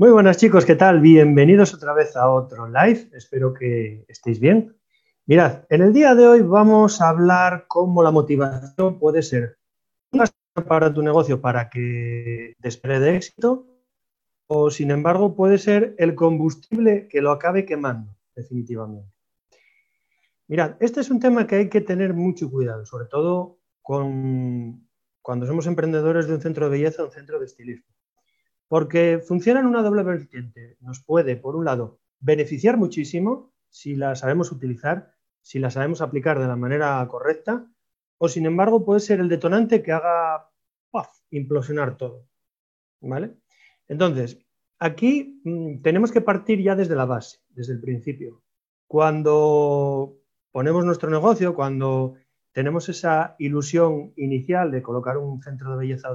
Muy buenas chicos, ¿qué tal? Bienvenidos otra vez a otro live. Espero que estéis bien. Mirad, en el día de hoy vamos a hablar cómo la motivación puede ser para tu negocio para que despegue de éxito o sin embargo puede ser el combustible que lo acabe quemando definitivamente. Mirad, este es un tema que hay que tener mucho cuidado, sobre todo con, cuando somos emprendedores de un centro de belleza o un centro de estilismo. Porque funciona en una doble vertiente. Nos puede, por un lado, beneficiar muchísimo si la sabemos utilizar, si la sabemos aplicar de la manera correcta, o sin embargo puede ser el detonante que haga implosionar todo. ¿Vale? Entonces, aquí mm, tenemos que partir ya desde la base, desde el principio. Cuando ponemos nuestro negocio, cuando tenemos esa ilusión inicial de colocar un centro de belleza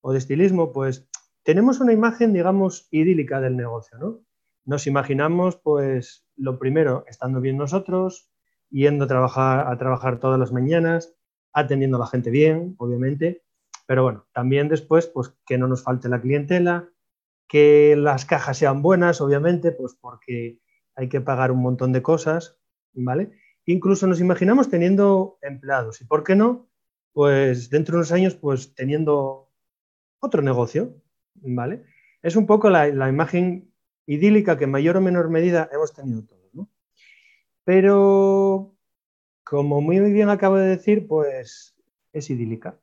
o de estilismo, pues tenemos una imagen, digamos, idílica del negocio, ¿no? Nos imaginamos, pues, lo primero, estando bien nosotros, yendo a trabajar, a trabajar todas las mañanas, atendiendo a la gente bien, obviamente, pero bueno, también después, pues, que no nos falte la clientela, que las cajas sean buenas, obviamente, pues porque hay que pagar un montón de cosas, ¿vale? Incluso nos imaginamos teniendo empleados y, ¿por qué no? Pues dentro de unos años, pues teniendo otro negocio, ¿vale? Es un poco la, imagen idílica que en mayor o menor medida hemos tenido todos. Pero, como muy bien acabo de decir, pues es idílica.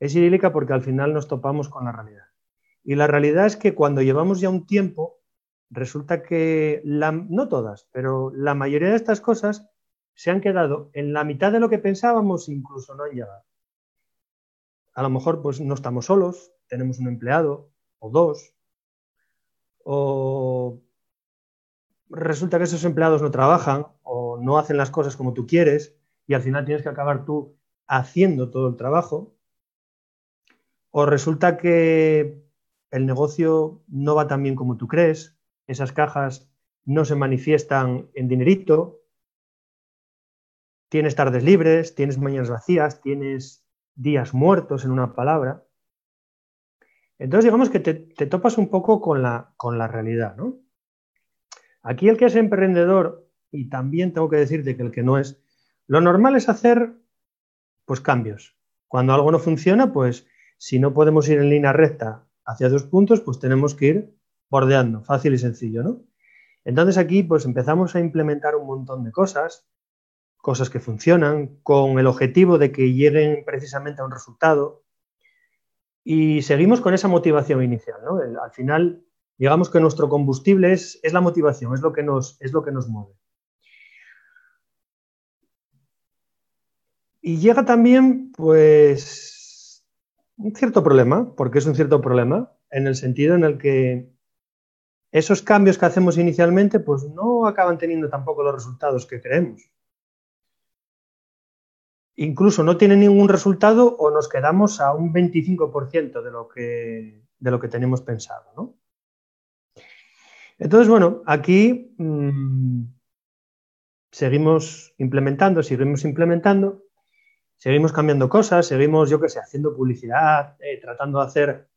Es idílica porque al final nos topamos con la realidad. Y la realidad es que cuando llevamos ya un tiempo, resulta que, no todas, pero la mayoría de estas cosas se han quedado en la mitad de lo que pensábamos, incluso no han llegado. A lo mejor pues no estamos solos, tenemos un empleado, o dos, o resulta que esos empleados no trabajan o no hacen las cosas como tú quieres y al final tienes que acabar tú haciendo todo el trabajo, o resulta que el negocio no va tan bien como tú crees, esas cajas no se manifiestan en dinerito, tienes tardes libres, tienes mañanas vacías, tienes días muertos en una palabra. Entonces, digamos que te, topas un poco con la, con la realidad, ¿no? Aquí el que es emprendedor, y también tengo que decirte que el que no es, lo normal es hacer pues cambios. Cuando algo no funciona, pues si no podemos ir en línea recta hacia dos puntos, pues tenemos que ir bordeando, fácil y sencillo, ¿no? Entonces aquí pues empezamos a implementar un montón de cosas, cosas que funcionan, con el objetivo de que lleguen precisamente a un resultado, y seguimos con esa motivación inicial. ¿no? Al final, digamos que nuestro combustible es, la motivación, es lo, que nos, es lo que nos mueve. Y llega también, pues, un cierto problema, porque es un cierto problema, en el sentido en el que esos cambios que hacemos inicialmente, pues no acaban teniendo tampoco los resultados que queremos incluso no tiene ningún resultado o nos quedamos a un 25% de lo que, de lo que tenemos pensado. ¿no? Entonces, bueno, aquí mm, seguimos implementando, seguimos implementando, seguimos cambiando cosas, seguimos, yo qué sé, haciendo publicidad, eh, tratando de hacer,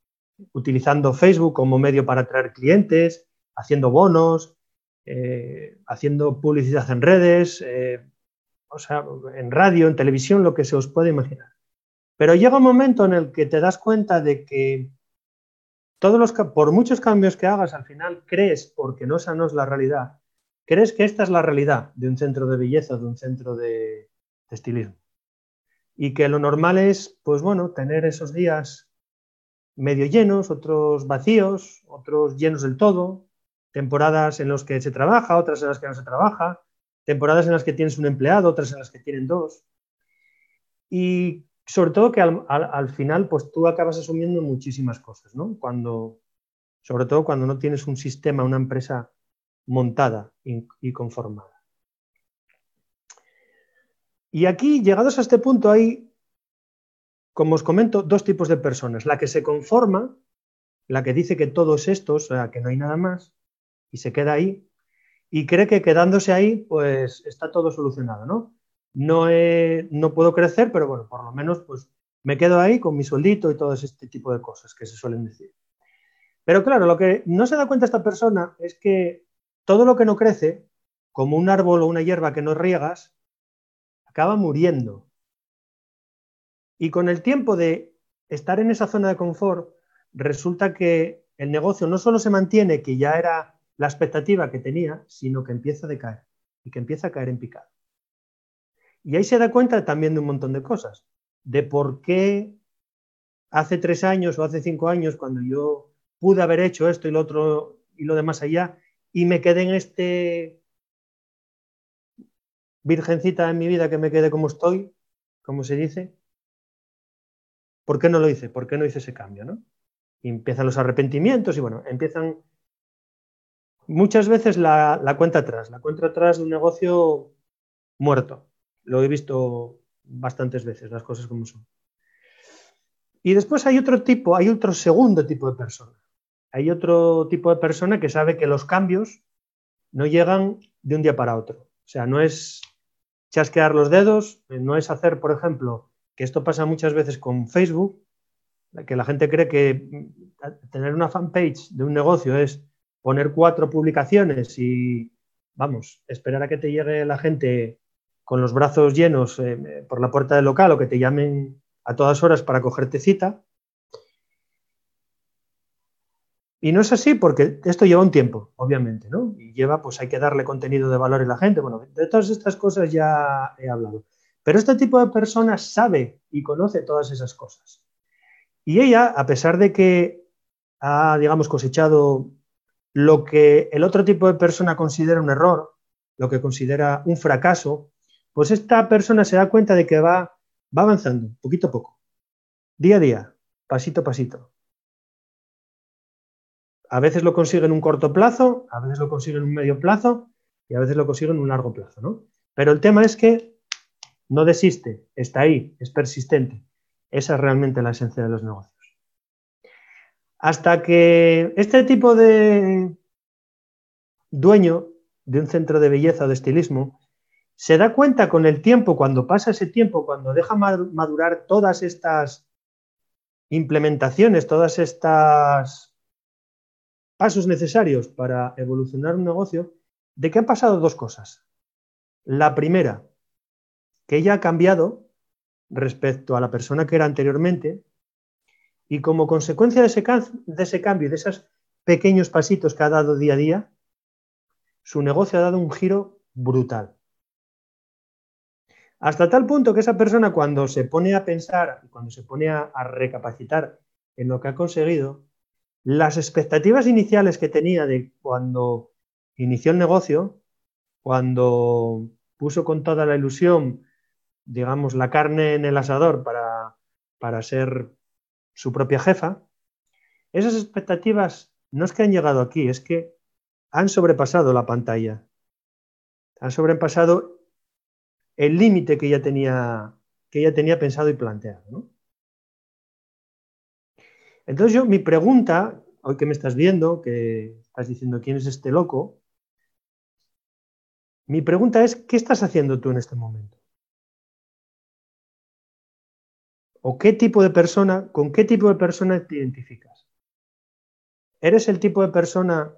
utilizando Facebook como medio para atraer clientes, haciendo bonos, eh, haciendo publicidad en redes, eh, o sea, en radio, en televisión, lo que se os puede imaginar. Pero llega un momento en el que te das cuenta de que todos los, por muchos cambios que hagas, al final crees, porque no esa no es la realidad, crees que esta es la realidad de un centro de belleza, de un centro de, de estilismo. Y que lo normal es, pues bueno, tener esos días medio llenos, otros vacíos, otros llenos del todo, temporadas en las que se trabaja, otras en las que no se trabaja, temporadas en las que tienes un empleado, otras en las que tienen dos. Y sobre todo que al, final, pues tú acabas asumiendo muchísimas cosas, ¿no? Cuando, sobre todo cuando no tienes un sistema, una empresa montada y, conformada. Y aquí, llegados a este punto, hay, como os comento, dos tipos de personas. La que se conforma, la que dice que todo es esto, o sea, que no hay nada más, y se queda ahí, y cree que quedándose ahí, pues está todo solucionado, ¿no? No, puedo crecer, pero bueno, por lo menos pues me quedo ahí con mi sueldito y todo este tipo de cosas que se suelen decir. Pero claro, lo que no se da cuenta esta persona es que todo lo que no crece, como un árbol o una hierba que no riegas, acaba muriendo. Y con el tiempo de estar en esa zona de confort, resulta que el negocio no solo se mantiene, que ya era la expectativa que tenía, sino que empieza a decaer y que empieza a caer en picado. Y ahí se da cuenta también de un montón de cosas, de por qué hace tres años o hace cinco años, cuando yo pude haber hecho esto y lo otro y lo demás allá, y me quedé en este virgencita en mi vida que me quedé como estoy, como se dice, ¿por qué no lo hice? ¿Por qué no hice ese cambio? ¿no? Y empiezan los arrepentimientos y bueno, empiezan muchas veces la, cuenta atrás, la cuenta atrás de un negocio muerto. Lo he visto bastantes veces, las cosas como son. Y después hay otro tipo, hay otro segundo tipo de persona. Hay otro tipo de persona que sabe que los cambios no llegan de un día para otro. O sea, no es chasquear los dedos, no es hacer, por ejemplo, que esto pasa muchas veces con Facebook, que la gente cree que tener una fanpage de un negocio es poner cuatro publicaciones y, vamos, esperar a que te llegue la gente con los brazos llenos eh, por la puerta del local o que te llamen a todas horas para cogerte cita. Y no es así porque esto lleva un tiempo, obviamente, ¿no? Y lleva, pues hay que darle contenido de valor a la gente. Bueno, de todas estas cosas ya he hablado. Pero este tipo de personas sabe y conoce todas esas cosas. Y ella, a pesar de que ha, digamos, cosechado lo que el otro tipo de persona considera un error, lo que considera un fracaso, pues esta persona se da cuenta de que va, va avanzando, poquito a poco, día a día, pasito a pasito. A veces lo consigue en un corto plazo, a veces lo consigue en un medio plazo y a veces lo consigue en un largo plazo, ¿no? Pero el tema es que no desiste, está ahí, es persistente. Esa es realmente la esencia de los negocios. Hasta que este tipo de dueño de un centro de belleza o de estilismo se da cuenta con el tiempo, cuando pasa ese tiempo, cuando deja madurar todas estas implementaciones, todas estas pasos necesarios para evolucionar un negocio, de que han pasado dos cosas. La primera, que ella ha cambiado respecto a la persona que era anteriormente y como consecuencia de ese, cambio y de esos pequeños pasitos que ha dado día a día, su negocio ha dado un giro brutal. Hasta tal punto que esa persona cuando se pone a pensar, cuando se pone a, a recapacitar en lo que ha conseguido, las expectativas iniciales que tenía de cuando inició el negocio, cuando puso con toda la ilusión, digamos, la carne en el asador para, para ser su propia jefa, esas expectativas no es que han llegado aquí, es que han sobrepasado la pantalla, han sobrepasado el límite que ella tenía, que ella tenía pensado y planteado. Entonces yo, mi pregunta, hoy que me estás viendo, que estás diciendo quién es este loco, mi pregunta es, ¿qué estás haciendo tú en este momento? ¿O qué tipo de persona, con qué tipo de persona te identificas? ¿Eres el tipo de persona,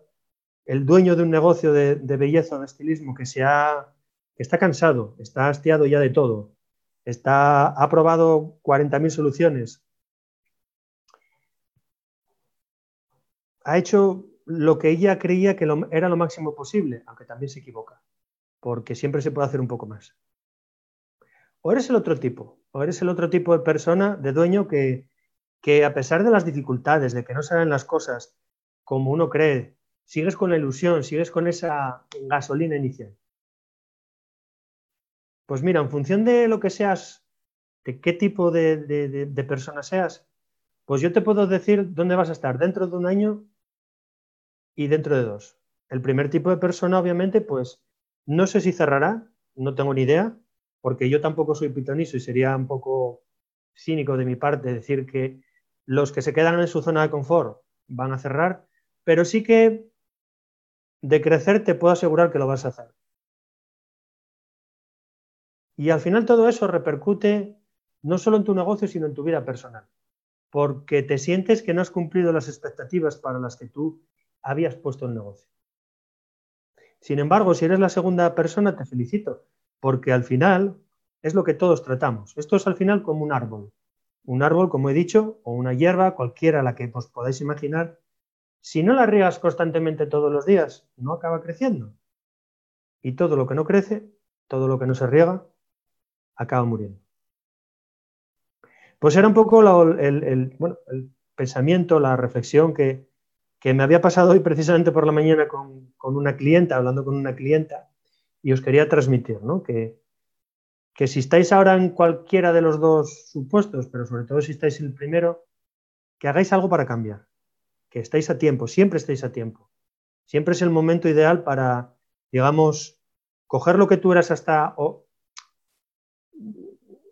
el dueño de un negocio de, belleza o de estilismo que, se ha, que está cansado, está hastiado ya de todo, está, ha probado 40.000 soluciones, ha hecho lo que ella creía que era lo máximo posible, aunque también se equivoca, porque siempre se puede hacer un poco más. O eres el otro tipo, o eres el otro tipo de persona, de dueño, que, que a pesar de las dificultades, de que no salen las cosas como uno cree, sigues con la ilusión, sigues con esa gasolina inicial. Pues mira, en función de lo que seas, de qué tipo de, de, persona seas, pues yo te puedo decir dónde vas a estar dentro de un año y dentro de dos. El primer tipo de persona, obviamente, pues no sé si cerrará, no tengo ni idea, porque yo tampoco soy pitoniso y sería un poco cínico de mi parte decir que los que se quedan en su zona de confort van a cerrar, pero sí que de crecer te puedo asegurar que lo vas a hacer. Y al final todo eso repercute no solo en tu negocio, sino en tu vida personal. porque te sientes que no has cumplido las expectativas para las que tú habías puesto el negocio. Sin embargo, si eres la segunda persona, te felicito, porque al final es lo que todos tratamos. Esto es al final como un árbol. Un árbol, como he dicho, o una hierba, cualquiera la que os podáis imaginar. Si no la riegas constantemente todos los días, no acaba creciendo. Y todo lo que no crece, todo lo que no se riega, acaba muriendo. Pues era un poco el, pensamiento, la reflexión que, me había pasado hoy precisamente por la mañana con, una clienta, hablando con una clienta, y os quería transmitir, ¿no? Que, que si estáis ahora en cualquiera de los dos supuestos, pero sobre todo si estáis en el primero, que hagáis algo para cambiar, que estáis a tiempo, siempre estáis a tiempo. Siempre es el momento ideal para, digamos, coger lo que tú eras hasta, o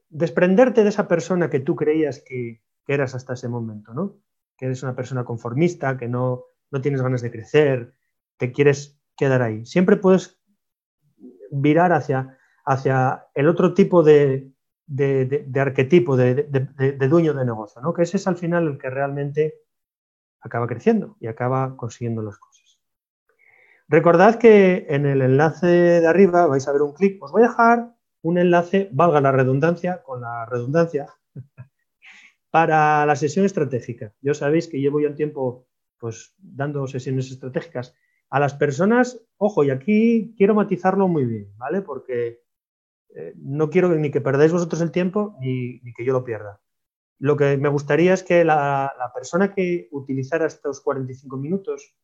desprenderte de esa persona que tú creías que, eras hasta ese momento, ¿no? Que eres una persona conformista, que no, no tienes ganas de crecer, te quieres quedar ahí. Siempre puedes virar hacia hacia el otro tipo de, arquetipo de, dueño de negocio, ¿no? que ese es al final el que realmente acaba creciendo y acaba consiguiendo las cosas. Recordad que en el enlace de arriba vais a ver un clic, os voy a dejar un enlace, valga la redundancia, con la redundancia, para la sesión estratégica. Ya sabéis que llevo ya un tiempo pues, dando sesiones estratégicas a las personas, ojo, y aquí quiero matizarlo muy bien, ¿vale? Porque eh, no quiero ni que perdáis vosotros el tiempo ni, que yo lo pierda. Lo que me gustaría es que la, persona que utilizara estos 45 minutos,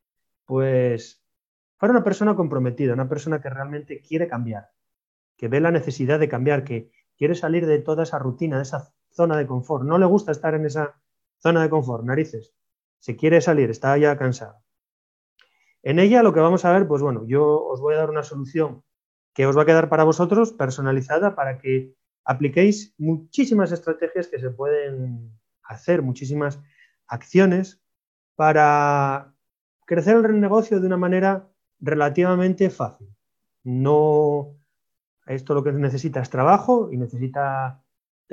pues fuera una persona comprometida, una persona que realmente quiere cambiar, que ve la necesidad de cambiar, que quiere salir de toda esa rutina, de esa zona de confort. No le gusta estar en esa zona de confort, narices. Se quiere salir, está ya cansado. En ella lo que vamos a ver, pues bueno, yo os voy a dar una solución que os va a quedar para vosotros personalizada para que apliquéis muchísimas estrategias que se pueden hacer, muchísimas acciones para crecer el negocio de una manera relativamente fácil. No, esto lo que necesita es trabajo y necesita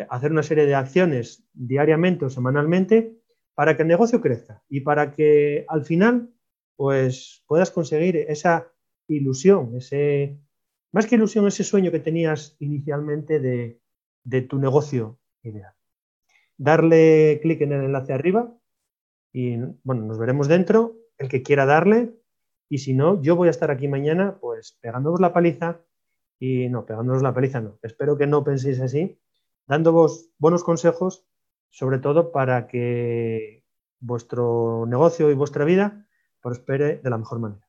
hacer una serie de acciones diariamente o semanalmente para que el negocio crezca y para que al final pues puedas conseguir esa ilusión, ese más que ilusión, ese sueño que tenías inicialmente de, tu negocio ideal. Darle clic en el enlace arriba y bueno, nos veremos dentro. El que quiera darle y si no, yo voy a estar aquí mañana pues pegándoos la paliza y no, pegándoos la paliza no. Espero que no penséis así, dándoos buenos consejos, sobre todo para que vuestro negocio y vuestra vida prospere de la mejor manera.